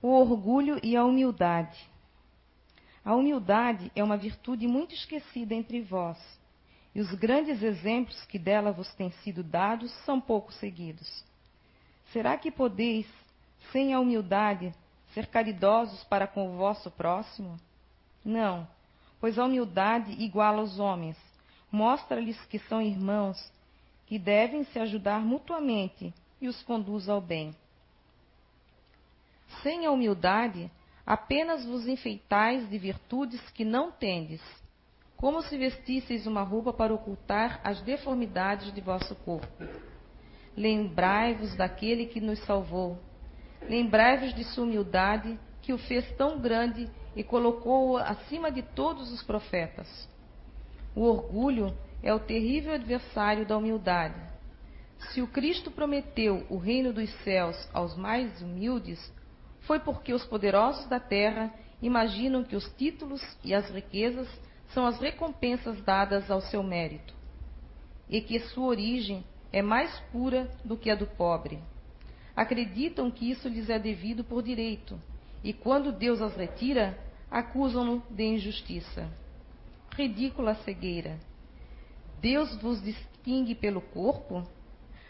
o orgulho e a humildade. A humildade é uma virtude muito esquecida entre vós, e os grandes exemplos que dela vos têm sido dados são pouco seguidos. Será que podeis, sem a humildade, ser caridosos para com o vosso próximo? Não, pois a humildade iguala os homens, mostra-lhes que são irmãos, que devem se ajudar mutuamente e os conduz ao bem. Sem a humildade, apenas vos enfeitais de virtudes que não tendes, como se vestisseis uma roupa para ocultar as deformidades de vosso corpo. Lembrai-vos daquele que nos salvou. Lembrai-vos de sua humildade, que o fez tão grande e colocou-o acima de todos os profetas. O orgulho é o terrível adversário da humildade. Se o Cristo prometeu o reino dos céus aos mais humildes, foi porque os poderosos da terra imaginam que os títulos e as riquezas são as recompensas dadas ao seu mérito, e que sua origem é mais pura do que a do pobre. Acreditam que isso lhes é devido por direito, e quando Deus as retira, acusam-no de injustiça. Ridícula cegueira! Deus vos distingue pelo corpo?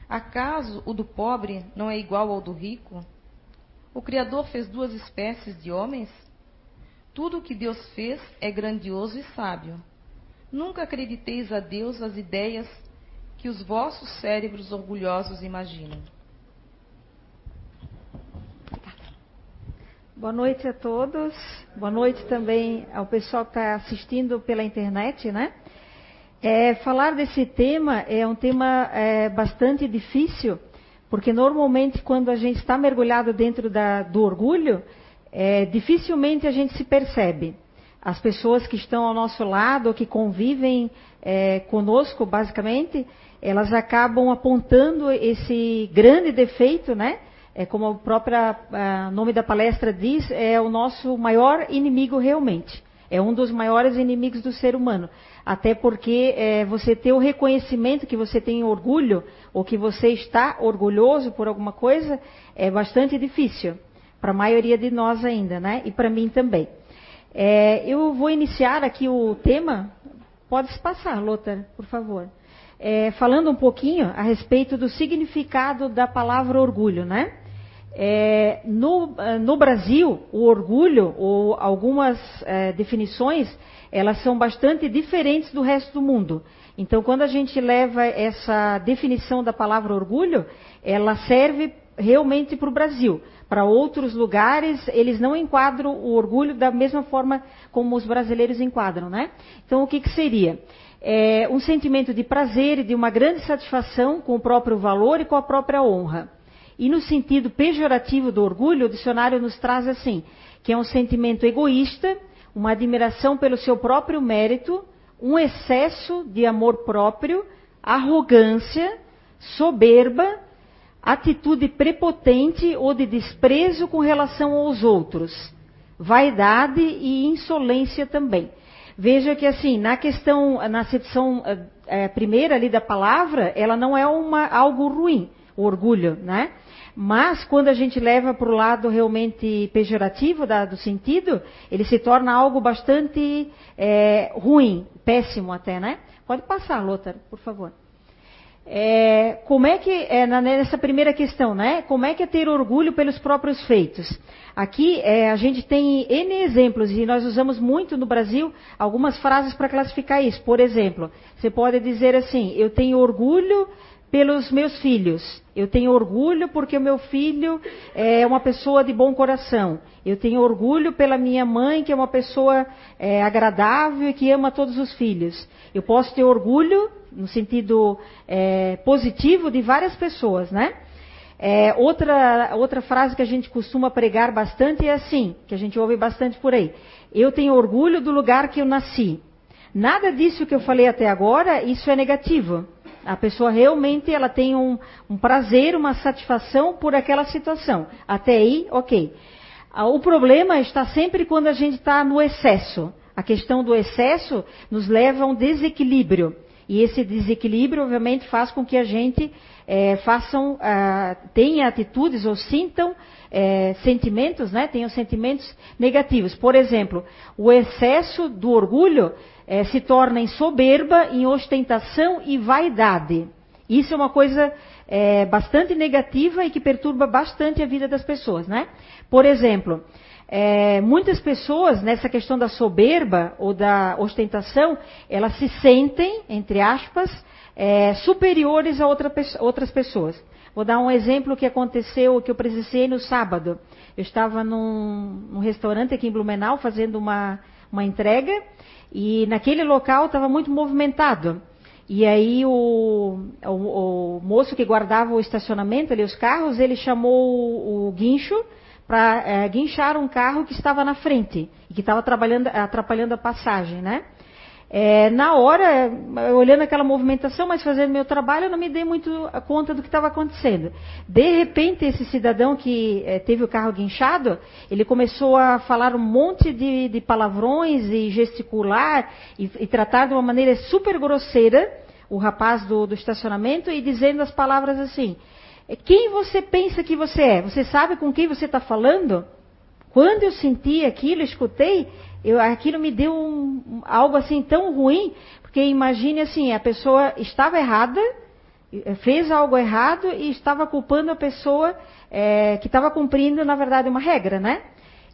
Acaso o do pobre não é igual ao do rico? O Criador fez duas espécies de homens? Tudo o que Deus fez é grandioso e sábio. Nunca acrediteis a Deus as ideias que os vossos cérebros orgulhosos imaginam. Boa noite a todos. Boa noite também ao pessoal que está assistindo pela internet, né? É, falar desse tema é um tema é, bastante difícil, porque normalmente quando a gente está mergulhado dentro da, do orgulho, é, dificilmente a gente se percebe. As pessoas que estão ao nosso lado, que convivem é, conosco, basicamente, elas acabam apontando esse grande defeito, né? É como o próprio nome da palestra diz, é o nosso maior inimigo realmente. É um dos maiores inimigos do ser humano. Até porque é, você ter o reconhecimento que você tem orgulho, ou que você está orgulhoso por alguma coisa, é bastante difícil. Para a maioria de nós ainda, né? E para mim também. É, eu vou iniciar aqui o tema. Pode passar, Lothar, por favor. É, falando um pouquinho a respeito do significado da palavra orgulho, né? É, no, no, Brasil, o orgulho, ou algumas é, definições, elas são bastante diferentes do resto do mundo. Então, quando a gente leva essa definição da palavra orgulho, ela serve realmente para o Brasil. Para outros lugares, eles não enquadram o orgulho da mesma forma como os brasileiros enquadram, né? Então, o que, que seria? É um sentimento de prazer e de uma grande satisfação com o próprio valor e com a própria honra. E no sentido pejorativo do orgulho, o dicionário nos traz assim, que é um sentimento egoísta, uma admiração pelo seu próprio mérito, um excesso de amor próprio, arrogância, soberba, atitude prepotente ou de desprezo com relação aos outros, vaidade e insolência também. Veja que assim, na questão, na acepção é, primeira ali da palavra, ela não é uma, algo ruim, o orgulho, né? Mas quando a gente leva para o lado realmente pejorativo da, do sentido, ele se torna algo bastante é, ruim, péssimo até, né? Pode passar, Lothar, por favor. É, como é que, é, nessa primeira questão, né? Como é que é ter orgulho pelos próprios feitos? Aqui é, a gente tem N exemplos e nós usamos muito no Brasil algumas frases para classificar isso. Por exemplo, você pode dizer assim: eu tenho orgulho pelos meus filhos. Eu tenho orgulho porque o meu filho é uma pessoa de bom coração. Eu tenho orgulho pela minha mãe, que é uma pessoa é, agradável e que ama todos os filhos. Eu posso ter orgulho, no sentido é, positivo, de várias pessoas, né? É, outra, outra frase que a gente costuma pregar bastante é assim, que a gente ouve bastante por aí. Eu tenho orgulho do lugar que eu nasci. Nada disso que eu falei até agora, isso é negativo. A pessoa realmente ela tem um, um prazer, uma satisfação por aquela situação. Até aí, ok. Ah, o problema está sempre quando a gente está no excesso. A questão do excesso nos leva a um desequilíbrio. E esse desequilíbrio, obviamente, faz com que a gente é, façam, ah, tenha atitudes ou sintam é, sentimentos, né? Tenham sentimentos negativos. Por exemplo, o excesso do orgulho é, se torna em soberba, em ostentação e vaidade. Isso é uma coisa é, bastante negativa e que perturba bastante a vida das pessoas, né? Por exemplo, é, muitas pessoas, nessa questão da soberba ou da ostentação, elas se sentem, entre aspas, é, superiores a outra, outras pessoas. Vou dar um exemplo que aconteceu, que eu presenciei no sábado. Eu estava num, num restaurante aqui em Blumenau fazendo uma, uma entrega e naquele local estava muito movimentado. E aí o, o, o, moço que guardava o estacionamento ali, os carros, ele chamou o, guincho para é, guinchar um carro que estava na frente e que estava atrapalhando a passagem, né? É, na hora, olhando aquela movimentação, mas fazendo meu trabalho, eu não me dei muito conta do que estava acontecendo. De repente, esse cidadão que é, teve o carro guinchado, ele começou a falar um monte de, de palavrões e gesticular e, e, tratar de uma maneira super grosseira o rapaz do, do estacionamento e dizendo as palavras assim: quem você pensa que você é? Você sabe com quem você está falando? Quando eu senti aquilo, escutei, eu, aquilo me deu um, algo assim tão ruim, porque imagine assim, a pessoa estava errada, fez algo errado e estava culpando a pessoa é, que estava cumprindo, na verdade, uma regra, né?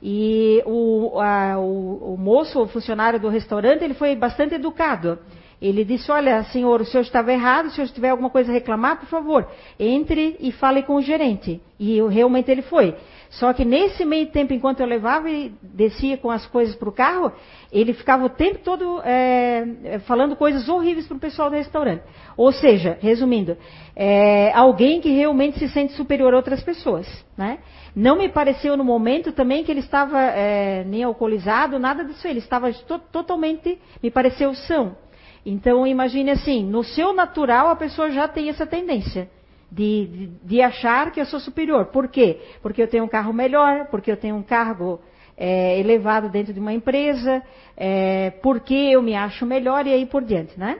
E o, a, o, o moço, o funcionário do restaurante, ele foi bastante educado. Ele disse: Olha, senhor, o senhor estava errado, se o senhor tiver alguma coisa a reclamar, por favor, entre e fale com o gerente. E eu, realmente ele foi. Só que nesse meio tempo, enquanto eu levava e descia com as coisas para o carro, ele ficava o tempo todo é, falando coisas horríveis para o pessoal do restaurante. Ou seja, resumindo, é, alguém que realmente se sente superior a outras pessoas. Né? Não me pareceu no momento também que ele estava é, nem alcoolizado, nada disso. Ele estava to totalmente, me pareceu são. Então, imagine assim: no seu natural, a pessoa já tem essa tendência. De, de, de, achar que eu sou superior. Por quê? Porque eu tenho um carro melhor, porque eu tenho um cargo é, elevado dentro de uma empresa, é, porque eu me acho melhor e aí por diante, né?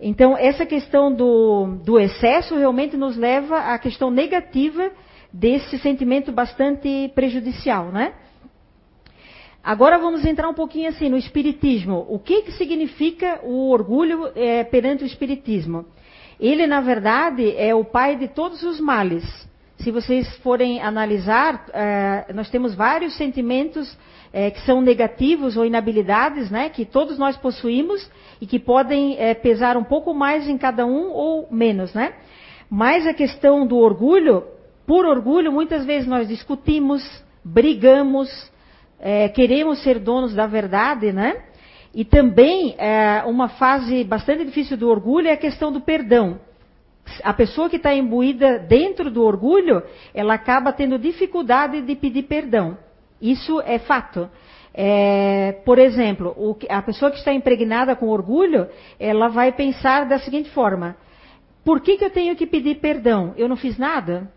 Então, essa questão do, do excesso realmente nos leva à questão negativa desse sentimento bastante prejudicial, né? Agora vamos entrar um pouquinho assim no Espiritismo. O que, que significa o orgulho é, perante o Espiritismo? Ele, na verdade, é o pai de todos os males. Se vocês forem analisar, é, nós temos vários sentimentos é, que são negativos ou inabilidades, né, que todos nós possuímos e que podem é, pesar um pouco mais em cada um ou menos, né? Mas a questão do orgulho, por orgulho, muitas vezes nós discutimos, brigamos, é, queremos ser donos da verdade, né? E também é, uma fase bastante difícil do orgulho é a questão do perdão. A pessoa que está imbuída dentro do orgulho, ela acaba tendo dificuldade de pedir perdão. Isso é fato. É, por exemplo, o, a pessoa que está impregnada com orgulho, ela vai pensar da seguinte forma: por que, que eu tenho que pedir perdão? Eu não fiz nada?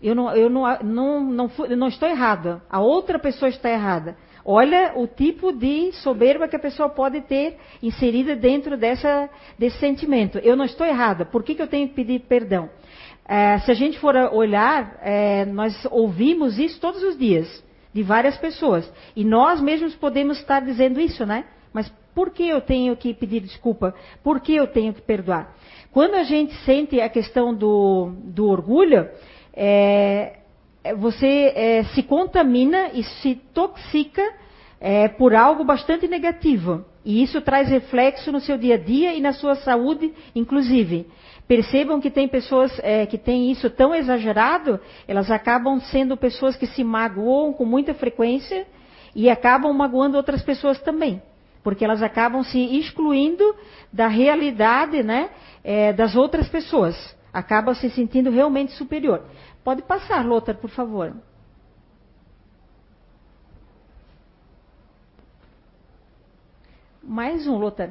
Eu não, eu não, não, não, não estou errada. A outra pessoa está errada. Olha o tipo de soberba que a pessoa pode ter inserida dentro dessa, desse sentimento. Eu não estou errada. Por que, que eu tenho que pedir perdão? É, se a gente for olhar, é, nós ouvimos isso todos os dias, de várias pessoas. E nós mesmos podemos estar dizendo isso, né? Mas por que eu tenho que pedir desculpa? Por que eu tenho que perdoar? Quando a gente sente a questão do, do orgulho, é, é, você é, se contamina e se toxica é, por algo bastante negativo. E isso traz reflexo no seu dia a dia e na sua saúde, inclusive. Percebam que tem pessoas é, que têm isso tão exagerado, elas acabam sendo pessoas que se magoam com muita frequência e acabam magoando outras pessoas também. Porque elas acabam se excluindo da realidade né, é, das outras pessoas. Acabam se sentindo realmente superior. Pode passar, Lothar, por favor. Mais um, Lothar.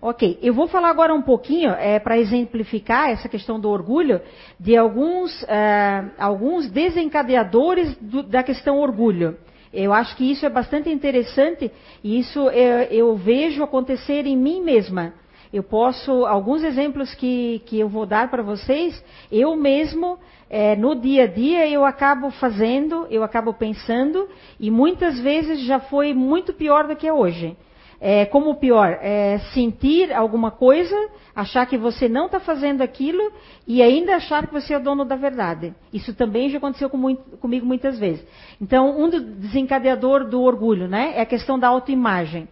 Ok, eu vou falar agora um pouquinho, é, para exemplificar essa questão do orgulho, de alguns, é, alguns desencadeadores do, da questão orgulho. Eu acho que isso é bastante interessante e isso eu, eu vejo acontecer em mim mesma. Eu posso, alguns exemplos que, que eu vou dar para vocês, eu mesmo, é, no dia a dia, eu acabo fazendo, eu acabo pensando, e muitas vezes já foi muito pior do que é hoje. É, como pior, é, sentir alguma coisa, achar que você não está fazendo aquilo e ainda achar que você é o dono da verdade. Isso também já aconteceu com muito, comigo muitas vezes. Então, um do desencadeador do orgulho, né, é a questão da autoimagem.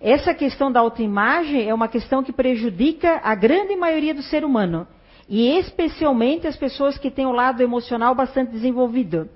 Essa questão da autoimagem é uma questão que prejudica a grande maioria do ser humano e especialmente as pessoas que têm o lado emocional bastante desenvolvido.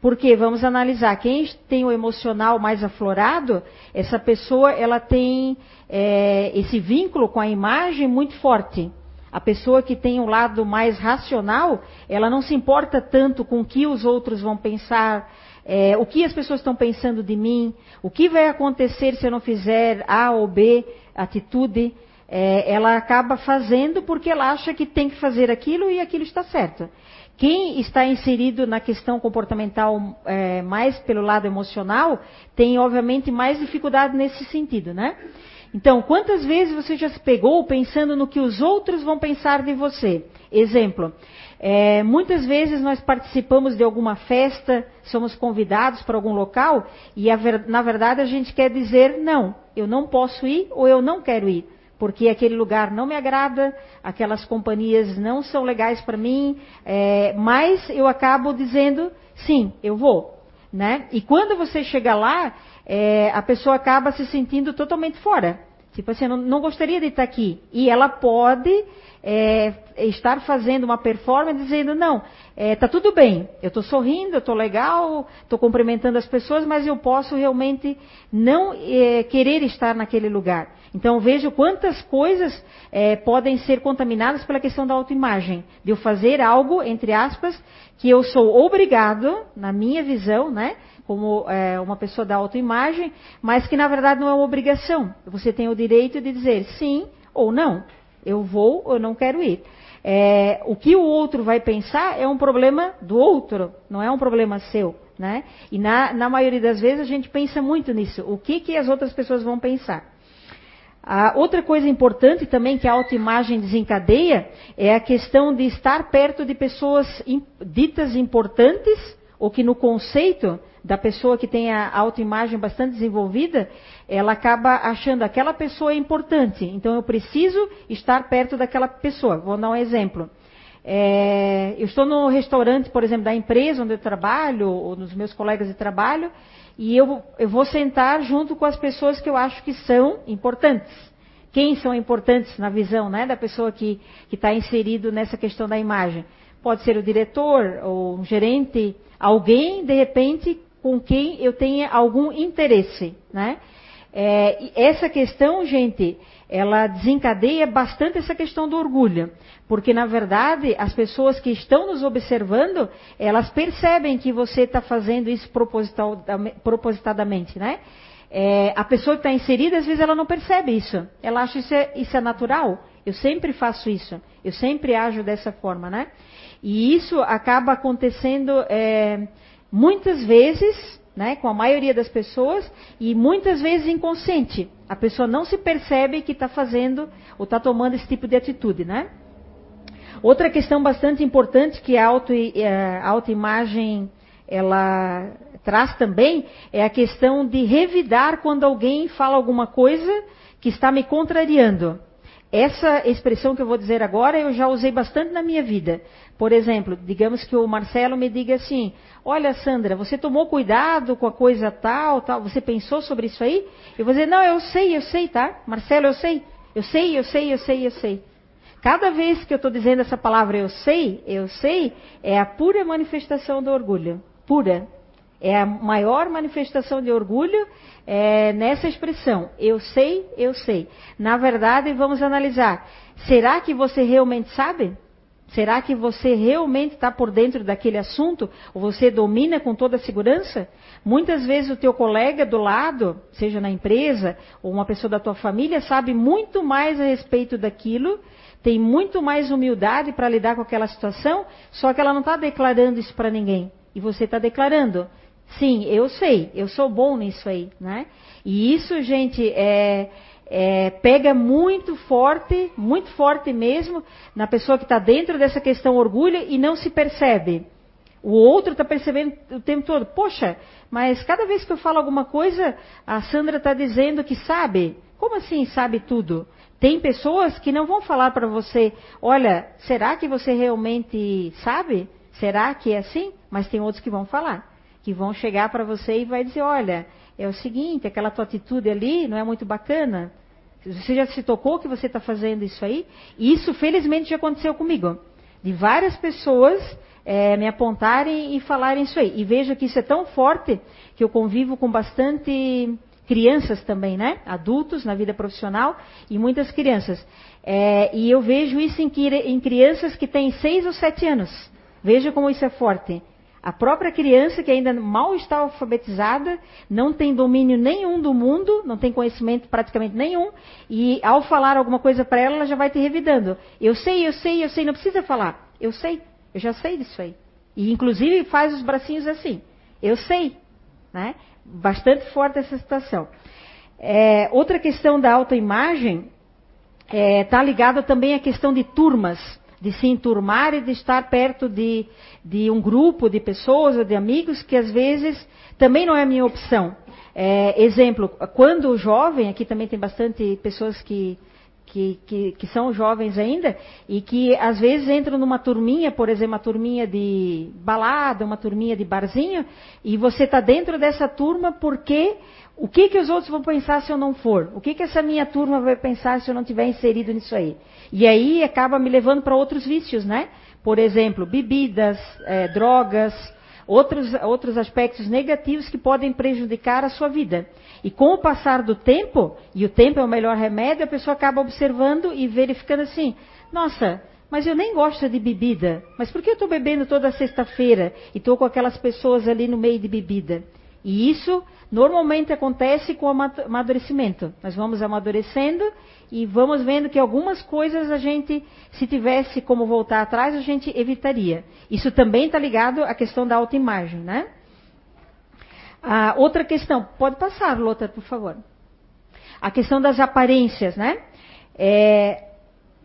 Porque vamos analisar quem tem o emocional mais aflorado, essa pessoa ela tem é, esse vínculo com a imagem muito forte. A pessoa que tem um lado mais racional, ela não se importa tanto com o que os outros vão pensar, é, o que as pessoas estão pensando de mim, o que vai acontecer se eu não fizer A ou B atitude. É, ela acaba fazendo porque ela acha que tem que fazer aquilo e aquilo está certo. Quem está inserido na questão comportamental é, mais pelo lado emocional tem, obviamente, mais dificuldade nesse sentido, né? Então, quantas vezes você já se pegou pensando no que os outros vão pensar de você? Exemplo, é, muitas vezes nós participamos de alguma festa, somos convidados para algum local e, a, na verdade, a gente quer dizer não, eu não posso ir ou eu não quero ir porque aquele lugar não me agrada, aquelas companhias não são legais para mim, é, mas eu acabo dizendo sim, eu vou. Né? E quando você chega lá, é, a pessoa acaba se sentindo totalmente fora. Tipo assim, não, não gostaria de estar aqui. E ela pode é, estar fazendo uma performance dizendo, não, é, tudo bem, eu estou sorrindo, eu estou legal, estou cumprimentando as pessoas, mas eu posso realmente não é, querer estar naquele lugar. Então vejo quantas coisas é, podem ser contaminadas pela questão da autoimagem, de eu fazer algo, entre aspas, que eu sou obrigado, na minha visão, né, como é, uma pessoa da autoimagem, mas que na verdade não é uma obrigação. Você tem o direito de dizer sim ou não. Eu vou ou não quero ir. É, o que o outro vai pensar é um problema do outro, não é um problema seu. Né? E na, na maioria das vezes a gente pensa muito nisso. O que, que as outras pessoas vão pensar? A outra coisa importante também que a autoimagem desencadeia é a questão de estar perto de pessoas ditas importantes, ou que no conceito da pessoa que tem a autoimagem bastante desenvolvida, ela acaba achando aquela pessoa importante. Então eu preciso estar perto daquela pessoa. Vou dar um exemplo. É, eu estou no restaurante, por exemplo, da empresa onde eu trabalho, ou nos meus colegas de trabalho, e eu, eu vou sentar junto com as pessoas que eu acho que são importantes. Quem são importantes na visão né, da pessoa que está inserido nessa questão da imagem? Pode ser o diretor ou um gerente, alguém, de repente, com quem eu tenha algum interesse. Né? É, essa questão, gente, ela desencadeia bastante essa questão do orgulho. Porque, na verdade, as pessoas que estão nos observando, elas percebem que você está fazendo isso propositadamente, né? É, a pessoa que está inserida, às vezes, ela não percebe isso. Ela acha isso é, isso é natural. Eu sempre faço isso. Eu sempre ajo dessa forma, né? E isso acaba acontecendo é, muitas vezes né, com a maioria das pessoas e muitas vezes inconsciente. A pessoa não se percebe que está fazendo ou está tomando esse tipo de atitude, né? Outra questão bastante importante que é, a autoimagem ela traz também é a questão de revidar quando alguém fala alguma coisa que está me contrariando. Essa expressão que eu vou dizer agora eu já usei bastante na minha vida. Por exemplo, digamos que o Marcelo me diga assim: Olha, Sandra, você tomou cuidado com a coisa tal, tal, você pensou sobre isso aí? Eu vou dizer: Não, eu sei, eu sei, tá? Marcelo, eu sei. Eu sei, eu sei, eu sei, eu sei. Cada vez que eu estou dizendo essa palavra eu sei, eu sei, é a pura manifestação do orgulho. Pura. É a maior manifestação de orgulho é, nessa expressão. Eu sei, eu sei. Na verdade, vamos analisar. Será que você realmente sabe? Será que você realmente está por dentro daquele assunto? Ou você domina com toda a segurança? Muitas vezes o teu colega do lado, seja na empresa ou uma pessoa da tua família, sabe muito mais a respeito daquilo, tem muito mais humildade para lidar com aquela situação, só que ela não está declarando isso para ninguém. E você está declarando. Sim, eu sei, eu sou bom nisso aí, né? E isso, gente, é, é, pega muito forte, muito forte mesmo, na pessoa que está dentro dessa questão orgulho e não se percebe. O outro está percebendo o tempo todo, poxa, mas cada vez que eu falo alguma coisa, a Sandra está dizendo que sabe. Como assim sabe tudo? Tem pessoas que não vão falar para você, olha, será que você realmente sabe? Será que é assim? Mas tem outros que vão falar, que vão chegar para você e vai dizer, olha, é o seguinte, aquela tua atitude ali não é muito bacana. Você já se tocou que você está fazendo isso aí? E isso, felizmente, já aconteceu comigo. De várias pessoas é, me apontarem e falarem isso aí. E vejo que isso é tão forte que eu convivo com bastante crianças também, né? Adultos na vida profissional e muitas crianças. É, e eu vejo isso em, em crianças que têm seis ou sete anos. Veja como isso é forte. A própria criança que ainda mal está alfabetizada, não tem domínio nenhum do mundo, não tem conhecimento praticamente nenhum, e ao falar alguma coisa para ela, ela já vai te revidando. Eu sei, eu sei, eu sei, não precisa falar. Eu sei, eu já sei disso aí. E inclusive faz os bracinhos assim. Eu sei, né? Bastante forte essa situação. É, outra questão da autoimagem está é, tá ligada também à questão de turmas de se enturmar e de estar perto de, de um grupo de pessoas ou de amigos que às vezes também não é a minha opção. É, exemplo, quando jovem, aqui também tem bastante pessoas que, que, que, que, são jovens ainda e que às vezes entram numa turminha, por exemplo, uma turminha de balada, uma turminha de barzinho, e você está dentro dessa turma porque o que, que os outros vão pensar se eu não for? O que, que essa minha turma vai pensar se eu não tiver inserido nisso aí? E aí acaba me levando para outros vícios, né? Por exemplo, bebidas, é, drogas, outros, outros aspectos negativos que podem prejudicar a sua vida. E com o passar do tempo, e o tempo é o melhor remédio, a pessoa acaba observando e verificando assim: nossa, mas eu nem gosto de bebida. Mas por que eu estou bebendo toda sexta-feira e estou com aquelas pessoas ali no meio de bebida? E isso normalmente acontece com o amadurecimento. Nós vamos amadurecendo e vamos vendo que algumas coisas a gente, se tivesse como voltar atrás, a gente evitaria. Isso também está ligado à questão da autoimagem, né? A outra questão, pode passar, Lota, por favor. A questão das aparências, né? É,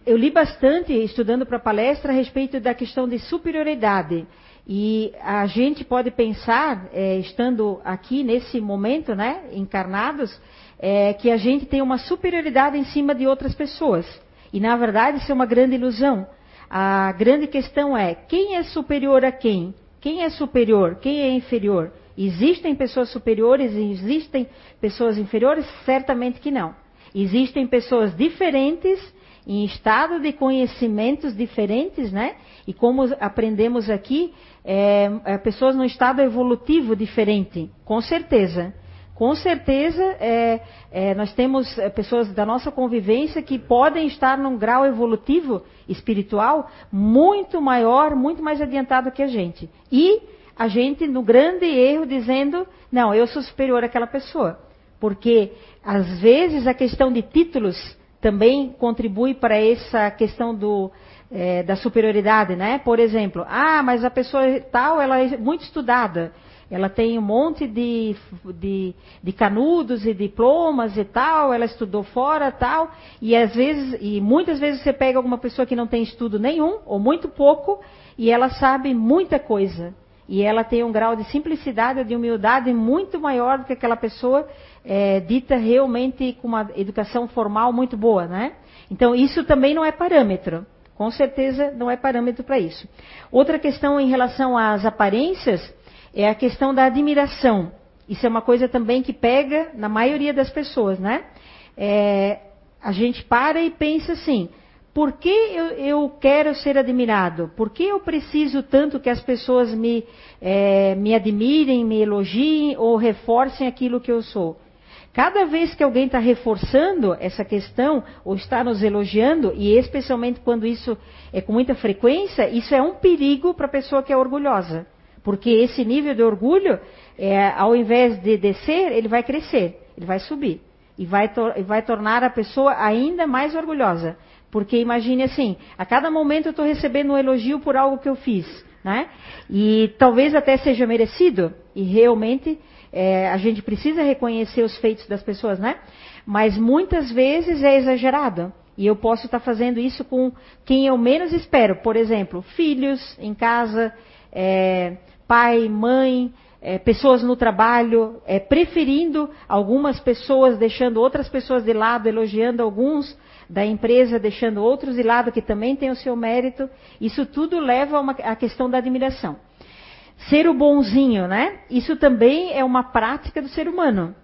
eu li bastante, estudando para palestra, a respeito da questão de superioridade. E a gente pode pensar, é, estando aqui nesse momento, né, encarnados, é, que a gente tem uma superioridade em cima de outras pessoas. E na verdade isso é uma grande ilusão. A grande questão é quem é superior a quem? Quem é superior? Quem é inferior? Existem pessoas superiores e existem pessoas inferiores? Certamente que não. Existem pessoas diferentes em estado de conhecimentos diferentes, né? E como aprendemos aqui, é, é, pessoas no estado evolutivo diferente, com certeza. Com certeza, é, é, nós temos é, pessoas da nossa convivência que podem estar num grau evolutivo espiritual muito maior, muito mais adiantado que a gente. E a gente, no grande erro, dizendo: não, eu sou superior àquela pessoa. Porque, às vezes, a questão de títulos também contribui para essa questão do, é, da superioridade, né? Por exemplo, ah, mas a pessoa tal, ela é muito estudada, ela tem um monte de, de, de, canudos e diplomas e tal, ela estudou fora tal, e às vezes, e muitas vezes você pega alguma pessoa que não tem estudo nenhum, ou muito pouco, e ela sabe muita coisa. E ela tem um grau de simplicidade, de humildade muito maior do que aquela pessoa é, dita realmente com uma educação formal muito boa, né? Então isso também não é parâmetro. Com certeza não é parâmetro para isso. Outra questão em relação às aparências é a questão da admiração. Isso é uma coisa também que pega na maioria das pessoas, né? É, a gente para e pensa assim: por que eu, eu, quero ser admirado? Por que eu preciso tanto que as pessoas me, é, me admirem, me elogiem ou reforcem aquilo que eu sou? Cada vez que alguém está reforçando essa questão, ou está nos elogiando, e especialmente quando isso é com muita frequência, isso é um perigo para a pessoa que é orgulhosa. Porque esse nível de orgulho, é, ao invés de descer, ele vai crescer, ele vai subir. E vai, vai tornar a pessoa ainda mais orgulhosa. Porque imagine assim, a cada momento eu estou recebendo um elogio por algo que eu fiz. né? E talvez até seja merecido, e realmente é, a gente precisa reconhecer os feitos das pessoas, né? Mas muitas vezes é exagerado. E eu posso estar fazendo isso com quem eu menos espero. Por exemplo, filhos em casa, é, pai, mãe, é, pessoas no trabalho, é, preferindo algumas pessoas, deixando outras pessoas de lado, elogiando alguns da empresa, deixando outros de lado que também têm o seu mérito. Isso tudo leva a, uma, a questão da admiração. Ser o bonzinho, né? Isso também é uma prática do ser humano.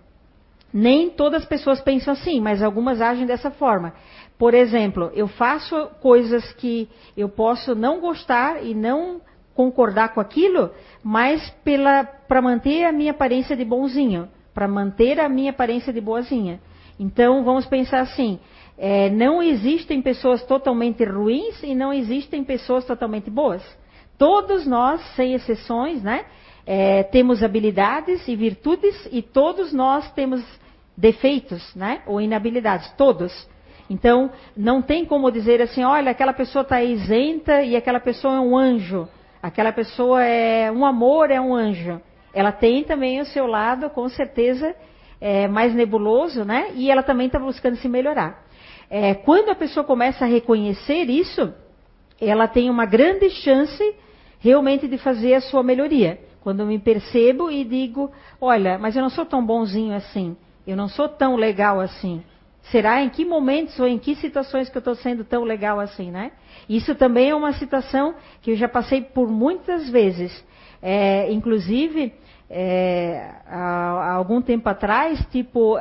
Nem todas as pessoas pensam assim, mas algumas agem dessa forma. Por exemplo, eu faço coisas que eu posso não gostar e não concordar com aquilo, mas para manter a minha aparência de bonzinho, para manter a minha aparência de boazinha. Então, vamos pensar assim: é, não existem pessoas totalmente ruins e não existem pessoas totalmente boas. Todos nós, sem exceções, né, é, temos habilidades e virtudes e todos nós temos defeitos, né, ou inabilidades, todos. Então, não tem como dizer assim, olha, aquela pessoa está isenta e aquela pessoa é um anjo. Aquela pessoa é um amor, é um anjo. Ela tem também o seu lado, com certeza, é, mais nebuloso, né? E ela também está buscando se melhorar. É, quando a pessoa começa a reconhecer isso, ela tem uma grande chance realmente de fazer a sua melhoria. Quando eu me percebo e digo, olha, mas eu não sou tão bonzinho assim, eu não sou tão legal assim. Será em que momentos ou em que situações que eu estou sendo tão legal assim, né? Isso também é uma situação que eu já passei por muitas vezes. É, inclusive, é, há, há, algum tempo atrás, tipo,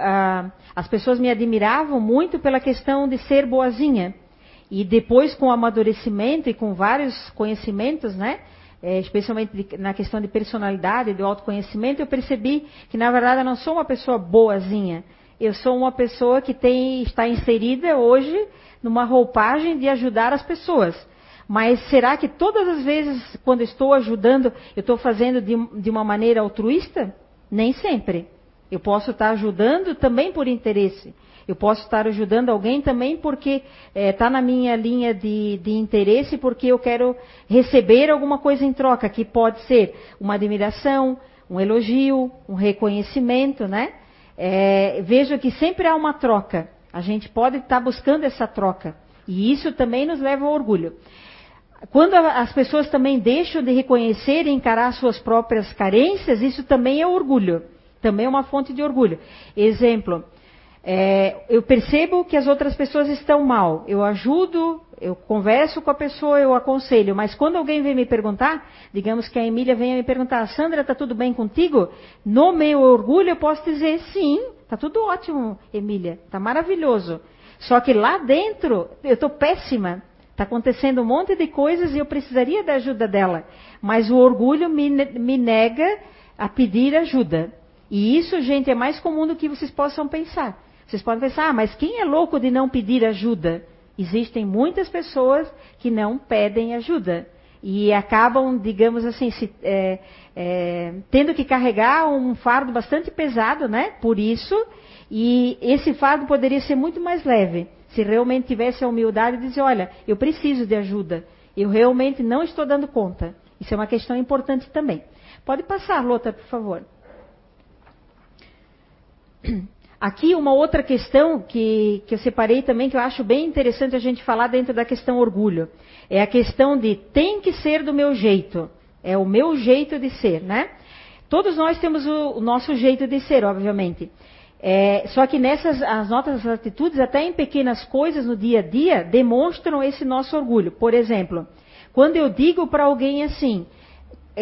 as pessoas me admiravam muito pela questão de ser boazinha. E depois, com o amadurecimento e com vários conhecimentos, né? É, especialmente de, na questão de personalidade, de autoconhecimento, eu percebi que, na verdade, eu não sou uma pessoa boazinha. Eu sou uma pessoa que tem, está inserida hoje numa roupagem de ajudar as pessoas. Mas será que todas as vezes, quando estou ajudando, eu estou fazendo de, de uma maneira altruísta? Nem sempre. Eu posso estar ajudando também por interesse. Eu posso estar ajudando alguém também porque está é, na minha linha de, de, interesse, porque eu quero receber alguma coisa em troca, que pode ser uma admiração, um elogio, um reconhecimento, né? É, vejo que sempre há uma troca. A gente pode estar buscando essa troca. E isso também nos leva ao orgulho. Quando as pessoas também deixam de reconhecer e encarar suas próprias carências, isso também é orgulho. Também é uma fonte de orgulho. Exemplo, é, eu percebo que as outras pessoas estão mal. Eu ajudo, eu converso com a pessoa, eu aconselho. Mas quando alguém vem me perguntar, digamos que a Emília venha me perguntar, Sandra, está tudo bem contigo? No meu orgulho eu posso dizer sim, está tudo ótimo, Emília, está maravilhoso. Só que lá dentro eu estou péssima. Está acontecendo um monte de coisas e eu precisaria da ajuda dela. Mas o orgulho me, me nega a pedir ajuda. E isso, gente, é mais comum do que vocês possam pensar. Vocês podem pensar, ah, mas quem é louco de não pedir ajuda? Existem muitas pessoas que não pedem ajuda e acabam, digamos assim, se, é, é, tendo que carregar um fardo bastante pesado, né? Por isso, e esse fardo poderia ser muito mais leve se realmente tivesse a humildade de dizer, olha, eu preciso de ajuda, eu realmente não estou dando conta. Isso é uma questão importante também. Pode passar, Lota, por favor. Aqui uma outra questão que, que eu separei também, que eu acho bem interessante a gente falar dentro da questão orgulho. É a questão de tem que ser do meu jeito. É o meu jeito de ser, né? Todos nós temos o, o nosso jeito de ser, obviamente. É, só que nessas as nossas atitudes, até em pequenas coisas no dia a dia, demonstram esse nosso orgulho. Por exemplo, quando eu digo para alguém assim,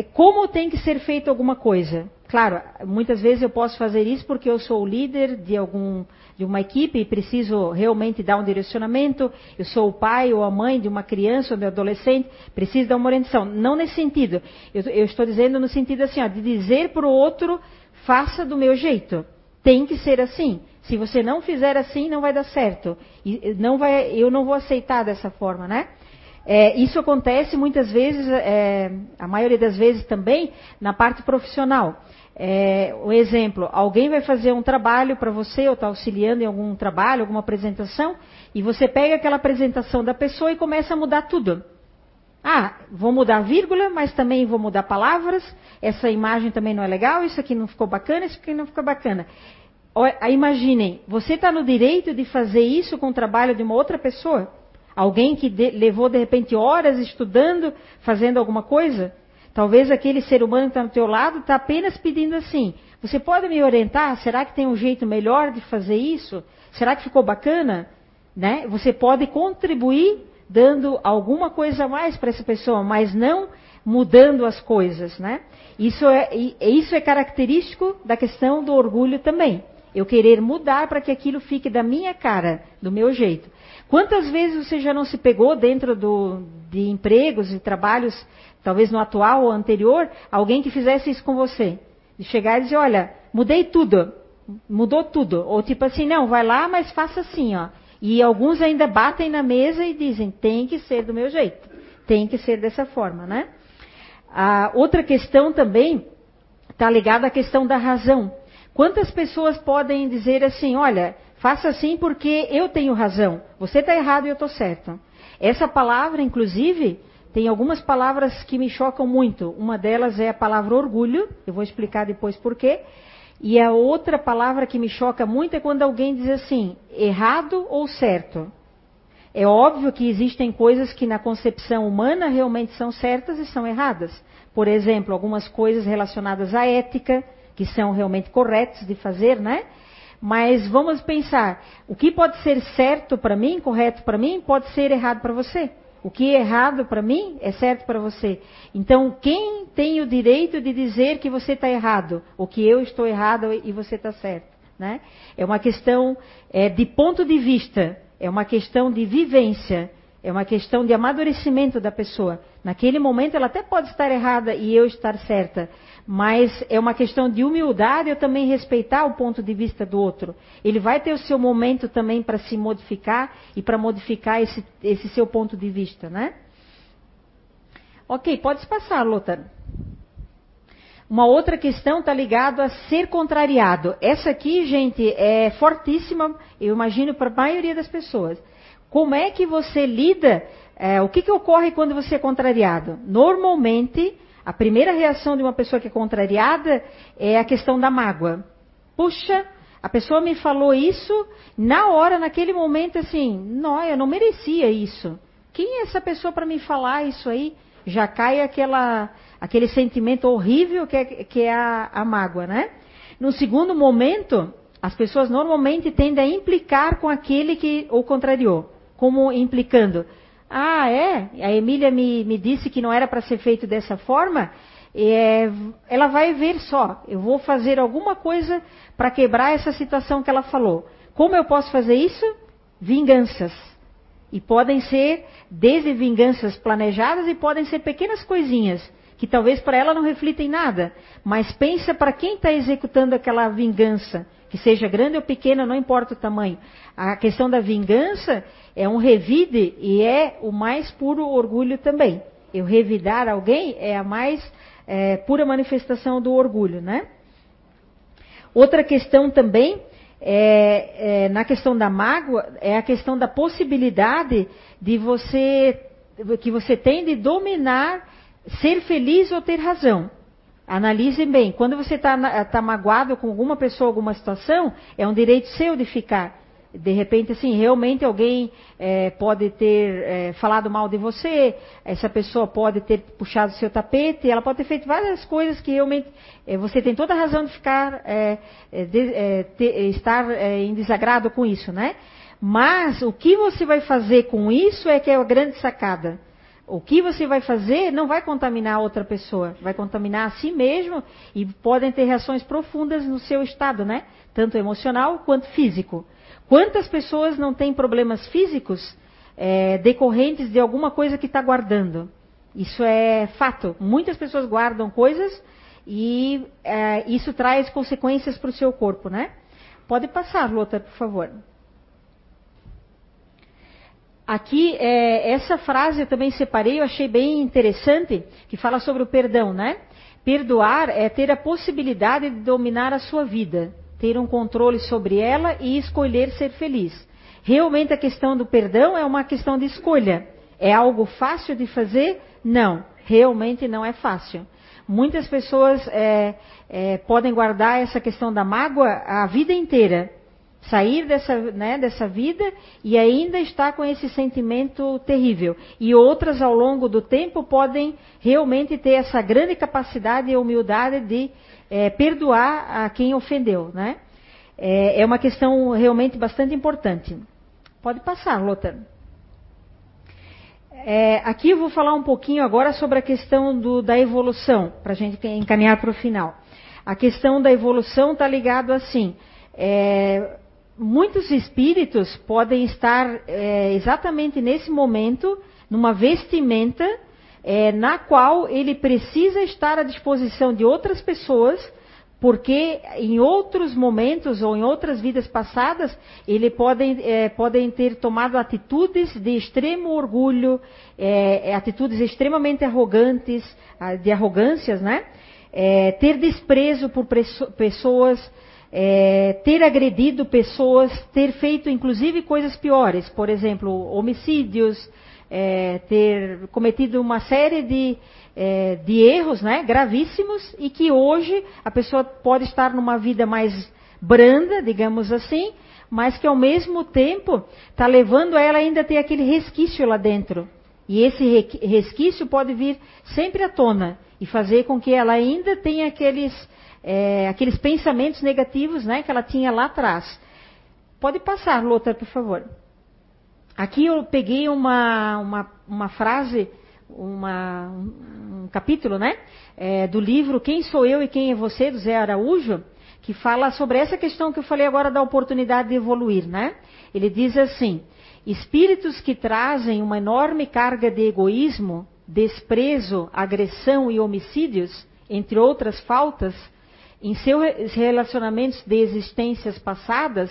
como tem que ser feito alguma coisa? Claro, muitas vezes eu posso fazer isso porque eu sou o líder de algum de uma equipe e preciso realmente dar um direcionamento. Eu sou o pai ou a mãe de uma criança ou de um adolescente, preciso dar uma orientação. Não nesse sentido. Eu, eu estou dizendo no sentido assim, ó, de dizer para o outro, faça do meu jeito. Tem que ser assim. Se você não fizer assim, não vai dar certo. E não vai, eu não vou aceitar dessa forma, né? É, isso acontece muitas vezes, é, a maioria das vezes também, na parte profissional. É, um exemplo, alguém vai fazer um trabalho para você, ou está auxiliando em algum trabalho, alguma apresentação, e você pega aquela apresentação da pessoa e começa a mudar tudo. Ah, vou mudar a vírgula, mas também vou mudar palavras. Essa imagem também não é legal, isso aqui não ficou bacana, isso aqui não ficou bacana. Imaginem, você está no direito de fazer isso com o trabalho de uma outra pessoa? Alguém que de, levou de repente horas estudando, fazendo alguma coisa? Talvez aquele ser humano que está do teu lado está apenas pedindo assim: você pode me orientar? Será que tem um jeito melhor de fazer isso? Será que ficou bacana? Né? Você pode contribuir dando alguma coisa a mais para essa pessoa, mas não mudando as coisas, né? Isso é, isso é característico da questão do orgulho também. Eu querer mudar para que aquilo fique da minha cara, do meu jeito. Quantas vezes você já não se pegou dentro do, de empregos e trabalhos, talvez no atual ou anterior, alguém que fizesse isso com você? De chegar e dizer, olha, mudei tudo, mudou tudo. Ou tipo assim, não, vai lá, mas faça assim, ó. E alguns ainda batem na mesa e dizem, tem que ser do meu jeito, tem que ser dessa forma, né? A outra questão também está ligada à questão da razão. Quantas pessoas podem dizer assim, olha, faça assim porque eu tenho razão, você está errado e eu estou certo. Essa palavra, inclusive, tem algumas palavras que me chocam muito. Uma delas é a palavra orgulho, eu vou explicar depois por quê. E a outra palavra que me choca muito é quando alguém diz assim, errado ou certo. É óbvio que existem coisas que na concepção humana realmente são certas e são erradas. Por exemplo, algumas coisas relacionadas à ética, que são realmente corretas de fazer, né? Mas vamos pensar, o que pode ser certo para mim, correto para mim, pode ser errado para você. O que é errado para mim é certo para você. Então, quem tem o direito de dizer que você está errado, ou que eu estou errado e você está certo? Né? É uma questão é, de ponto de vista, é uma questão de vivência, é uma questão de amadurecimento da pessoa. Naquele momento ela até pode estar errada e eu estar certa, mas é uma questão de humildade eu também respeitar o ponto de vista do outro. Ele vai ter o seu momento também para se modificar e para modificar esse, esse, seu ponto de vista, né? Ok, pode passar, Lothar. Uma outra questão está ligada a ser contrariado. Essa aqui, gente, é fortíssima, eu imagino, para a maioria das pessoas. Como é que você lida? É, o que, que ocorre quando você é contrariado? Normalmente, a primeira reação de uma pessoa que é contrariada é a questão da mágoa. Puxa, a pessoa me falou isso, na hora, naquele momento, assim, não, eu não merecia isso. Quem é essa pessoa para me falar isso aí? Já cai aquela, aquele sentimento horrível que é, que é a, a mágoa, né? No segundo momento, as pessoas normalmente tendem a implicar com aquele que o contrariou, como implicando. Ah, é? A Emília me, me disse que não era para ser feito dessa forma. É, ela vai ver só. Eu vou fazer alguma coisa para quebrar essa situação que ela falou. Como eu posso fazer isso? Vinganças. E podem ser desde vinganças planejadas e podem ser pequenas coisinhas que talvez para ela não reflitem nada, mas pensa para quem está executando aquela vingança, que seja grande ou pequena, não importa o tamanho. A questão da vingança é um revide e é o mais puro orgulho também. Eu revidar alguém é a mais é, pura manifestação do orgulho, né? Outra questão também é, é, na questão da mágoa é a questão da possibilidade de você que você tem de dominar ser feliz ou ter razão. Analisem bem, quando você está tá magoado com alguma pessoa, alguma situação, é um direito seu de ficar de repente, assim, realmente alguém é, pode ter é, falado mal de você, essa pessoa pode ter puxado seu tapete, ela pode ter feito várias coisas que realmente é, você tem toda a razão de ficar, é, é, de, é, ter, estar em desagrado com isso, né? Mas o que você vai fazer com isso é que é a grande sacada. O que você vai fazer não vai contaminar outra pessoa, vai contaminar a si mesmo e podem ter reações profundas no seu estado, né? Tanto emocional quanto físico. Quantas pessoas não têm problemas físicos é, decorrentes de alguma coisa que está guardando? Isso é fato. Muitas pessoas guardam coisas e é, isso traz consequências para o seu corpo, né? Pode passar, Lota, por favor. Aqui, é, essa frase eu também separei, eu achei bem interessante, que fala sobre o perdão, né? Perdoar é ter a possibilidade de dominar a sua vida ter um controle sobre ela e escolher ser feliz. Realmente a questão do perdão é uma questão de escolha. É algo fácil de fazer? Não, realmente não é fácil. Muitas pessoas é, é, podem guardar essa questão da mágoa a vida inteira. Sair dessa, né, dessa vida e ainda estar com esse sentimento terrível. E outras, ao longo do tempo, podem realmente ter essa grande capacidade e humildade de é, perdoar a quem ofendeu. Né? É, é uma questão realmente bastante importante. Pode passar, Lothar. É, aqui eu vou falar um pouquinho agora sobre a questão do, da evolução, para a gente encaminhar para o final. A questão da evolução está ligado assim. É, muitos espíritos podem estar é, exatamente nesse momento numa vestimenta é, na qual ele precisa estar à disposição de outras pessoas porque em outros momentos ou em outras vidas passadas ele podem, é, podem ter tomado atitudes de extremo orgulho, atitudes extremamente arrogantes, de arrogâncias, né? Ter desprezo por pessoas, é, ter agredido pessoas, ter feito inclusive coisas piores, por exemplo, homicídios, é, ter cometido uma série de é, de erros né, gravíssimos e que hoje a pessoa pode estar numa vida mais branda, digamos assim, mas que ao mesmo tempo está levando ela ainda a ter aquele resquício lá dentro. E esse resquício pode vir sempre à tona e fazer com que ela ainda tenha aqueles, é, aqueles pensamentos negativos né, que ela tinha lá atrás. Pode passar, Lothar, por favor. Aqui eu peguei uma, uma, uma frase uma, um capítulo, né? É, do livro Quem Sou Eu e Quem é Você, do Zé Araújo, que fala sobre essa questão que eu falei agora da oportunidade de evoluir, né? Ele diz assim: espíritos que trazem uma enorme carga de egoísmo, desprezo, agressão e homicídios, entre outras faltas, em seus relacionamentos de existências passadas,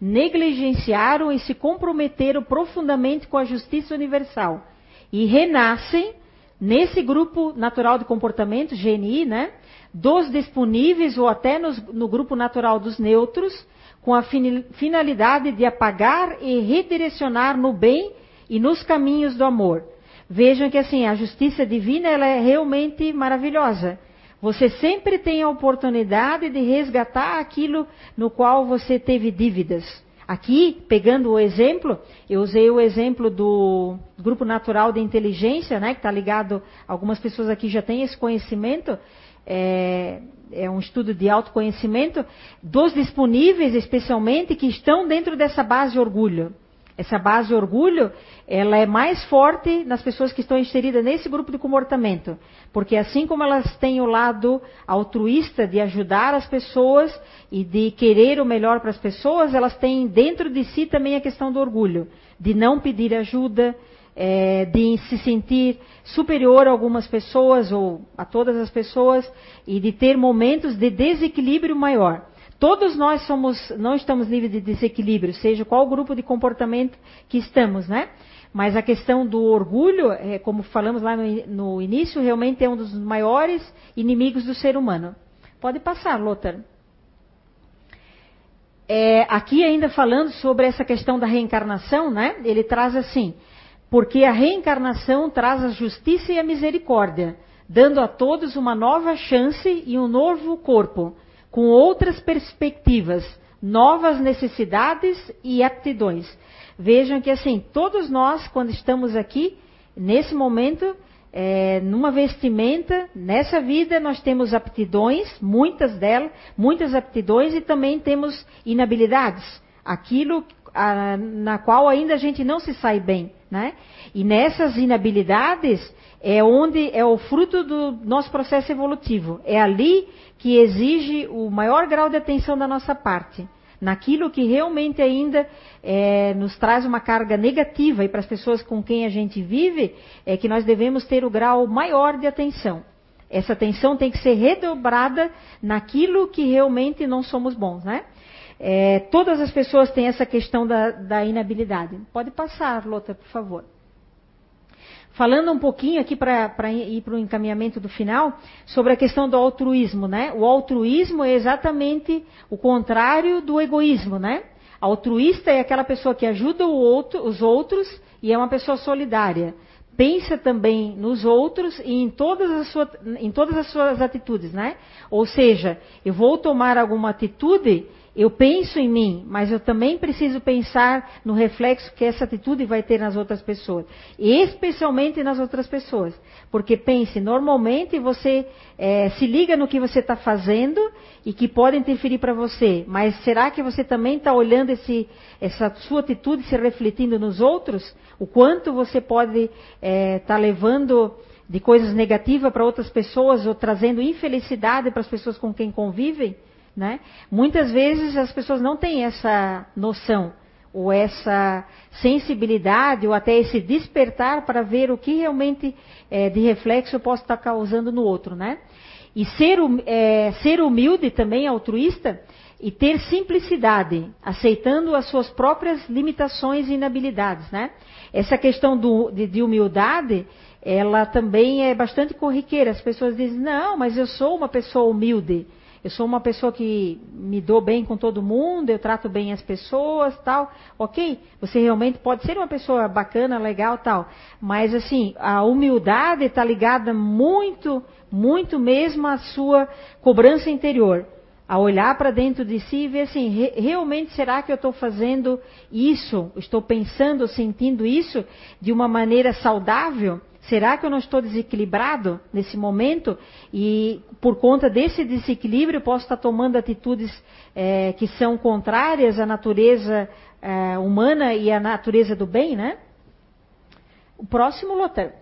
negligenciaram e se comprometeram profundamente com a justiça universal e renascem nesse grupo natural de comportamento, GNI, né? Dos disponíveis ou até nos, no grupo natural dos neutros, com a finalidade de apagar e redirecionar no bem e nos caminhos do amor. Vejam que assim, a justiça divina ela é realmente maravilhosa. Você sempre tem a oportunidade de resgatar aquilo no qual você teve dívidas. Aqui, pegando o exemplo, eu usei o exemplo do grupo natural de inteligência, né, que está ligado, algumas pessoas aqui já têm esse conhecimento, é, é, um estudo de autoconhecimento, dos disponíveis especialmente que estão dentro dessa base de orgulho. Essa base orgulho, ela é mais forte nas pessoas que estão inseridas nesse grupo de comportamento. Porque assim como elas têm o lado altruísta de ajudar as pessoas e de querer o melhor para as pessoas, elas têm dentro de si também a questão do orgulho. De não pedir ajuda, é, de se sentir superior a algumas pessoas ou a todas as pessoas e de ter momentos de desequilíbrio maior. Todos nós somos, não estamos livres de desequilíbrio, seja qual grupo de comportamento que estamos, né? Mas a questão do orgulho, é, como falamos lá no, no, início, realmente é um dos maiores inimigos do ser humano. Pode passar, Lothar. É, aqui ainda falando sobre essa questão da reencarnação, né? Ele traz assim, porque a reencarnação traz a justiça e a misericórdia, dando a todos uma nova chance e um novo corpo com outras perspectivas, novas necessidades e aptidões. Vejam que assim, todos nós, quando estamos aqui, nesse momento, é, numa vestimenta, nessa vida nós temos aptidões, muitas delas, muitas aptidões e também temos inabilidades. Aquilo a, na qual ainda a gente não se sai bem, né? E nessas inabilidades é onde é o fruto do nosso processo evolutivo. É ali que exige o maior grau de atenção da nossa parte. Naquilo que realmente ainda é, nos traz uma carga negativa e para as pessoas com quem a gente vive, é que nós devemos ter o grau maior de atenção. Essa atenção tem que ser redobrada naquilo que realmente não somos bons, né? É, todas as pessoas têm essa questão da, da inabilidade. Pode passar, Lota, por favor. Falando um pouquinho aqui para ir para o encaminhamento do final, sobre a questão do altruísmo, né? O altruísmo é exatamente o contrário do egoísmo, né? Altruísta é aquela pessoa que ajuda outro, os outros e é uma pessoa solidária. pensa também nos outros e em todas as, em todas as suas atitudes, né? Ou seja, eu vou tomar alguma atitude eu penso em mim, mas eu também preciso pensar no reflexo que essa atitude vai ter nas outras pessoas, especialmente nas outras pessoas. Porque pense, normalmente você é, se liga no que você está fazendo e que pode interferir para você, mas será que você também está olhando esse, essa sua atitude se refletindo nos outros? O quanto você pode estar é, tá levando de coisas negativas para outras pessoas ou trazendo infelicidade para as pessoas com quem convivem? Né? Muitas vezes as pessoas não têm essa noção ou essa sensibilidade ou até esse despertar para ver o que realmente é, de reflexo eu posso estar causando no outro, né? E ser, é, ser humilde também, altruísta, e ter simplicidade, aceitando as suas próprias limitações e inabilidades, né? Essa questão do, de, de humildade, ela também é bastante corriqueira. As pessoas dizem, não, mas eu sou uma pessoa humilde eu sou uma pessoa que me dou bem com todo mundo, eu trato bem as pessoas, tal. Ok, você realmente pode ser uma pessoa bacana, legal, tal. Mas assim, a humildade está ligada muito, muito mesmo à sua cobrança interior. A olhar para dentro de si e ver assim, re realmente será que eu estou fazendo isso? Estou pensando, sentindo isso de uma maneira saudável? Será que eu não estou desequilibrado nesse momento? E por conta desse desequilíbrio, posso estar tomando atitudes é, que são contrárias à natureza é, humana e à natureza do bem, né? O próximo, Lothar.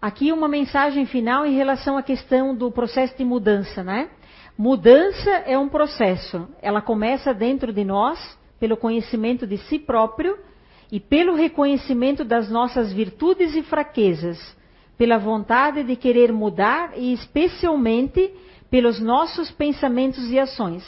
Aqui uma mensagem final em relação à questão do processo de mudança, né? Mudança é um processo. Ela começa dentro de nós, pelo conhecimento de si próprio e pelo reconhecimento das nossas virtudes e fraquezas, pela vontade de querer mudar e especialmente pelos nossos pensamentos e ações.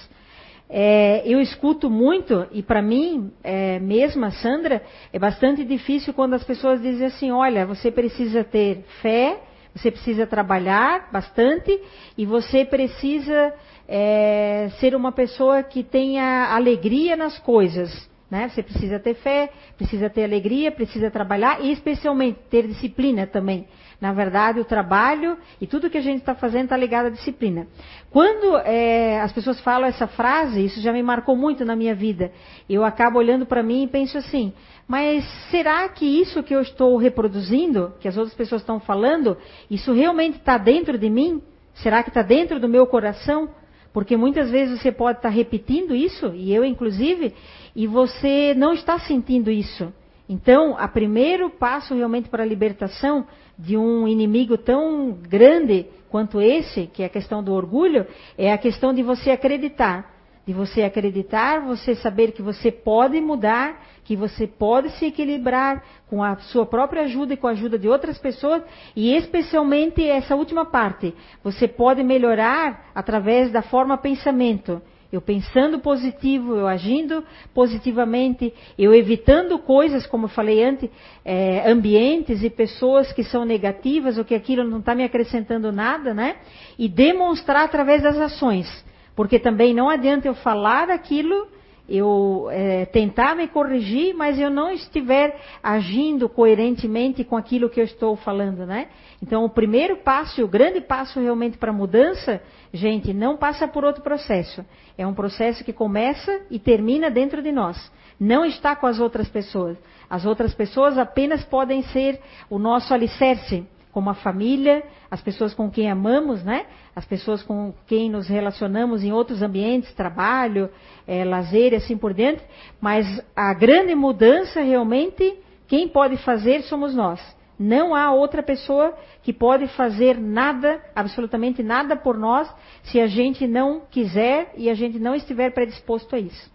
É, eu escuto muito, e para mim, é, mesma, Sandra, é bastante difícil quando as pessoas dizem assim: olha, você precisa ter fé, você precisa trabalhar bastante e você precisa é, ser uma pessoa que tenha alegria nas coisas. Né? Você precisa ter fé, precisa ter alegria, precisa trabalhar e especialmente ter disciplina também. Na verdade, o trabalho e tudo que a gente está fazendo está ligado à disciplina. Quando é, as pessoas falam essa frase, isso já me marcou muito na minha vida. Eu acabo olhando para mim e penso assim: mas será que isso que eu estou reproduzindo, que as outras pessoas estão falando, isso realmente está dentro de mim? Será que está dentro do meu coração? Porque muitas vezes você pode estar repetindo isso, e eu inclusive, e você não está sentindo isso. Então, o primeiro passo realmente para a libertação de um inimigo tão grande quanto esse, que é a questão do orgulho, é a questão de você acreditar de você acreditar, você saber que você pode mudar, que você pode se equilibrar com a sua própria ajuda e com a ajuda de outras pessoas, e especialmente essa última parte, você pode melhorar através da forma pensamento. Eu pensando positivo, eu agindo positivamente, eu evitando coisas, como eu falei antes, é, ambientes e pessoas que são negativas ou que aquilo não está me acrescentando nada, né? E demonstrar através das ações. Porque também não adianta eu falar aquilo, eu é, tentar me corrigir, mas eu não estiver agindo coerentemente com aquilo que eu estou falando, né? Então, o primeiro passo, o grande passo realmente para a mudança, gente, não passa por outro processo. É um processo que começa e termina dentro de nós. Não está com as outras pessoas. As outras pessoas apenas podem ser o nosso alicerce como a família, as pessoas com quem amamos, né? As pessoas com quem nos relacionamos em outros ambientes, trabalho, é, lazer e assim por diante. Mas a grande mudança realmente, quem pode fazer somos nós. Não há outra pessoa que pode fazer nada, absolutamente nada por nós, se a gente não quiser e a gente não estiver predisposto a isso.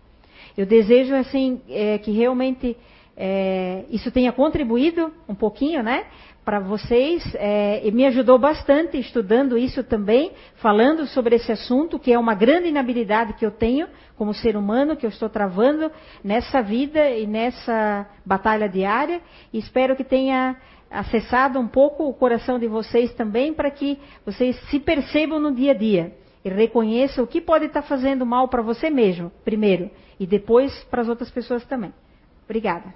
Eu desejo assim é, que realmente é, isso tenha contribuído um pouquinho, né? Para vocês é, e me ajudou bastante estudando isso também, falando sobre esse assunto, que é uma grande inabilidade que eu tenho como ser humano, que eu estou travando nessa vida e nessa batalha diária. E espero que tenha acessado um pouco o coração de vocês também, para que vocês se percebam no dia a dia e reconheçam o que pode estar fazendo mal para você mesmo, primeiro, e depois para as outras pessoas também. Obrigada.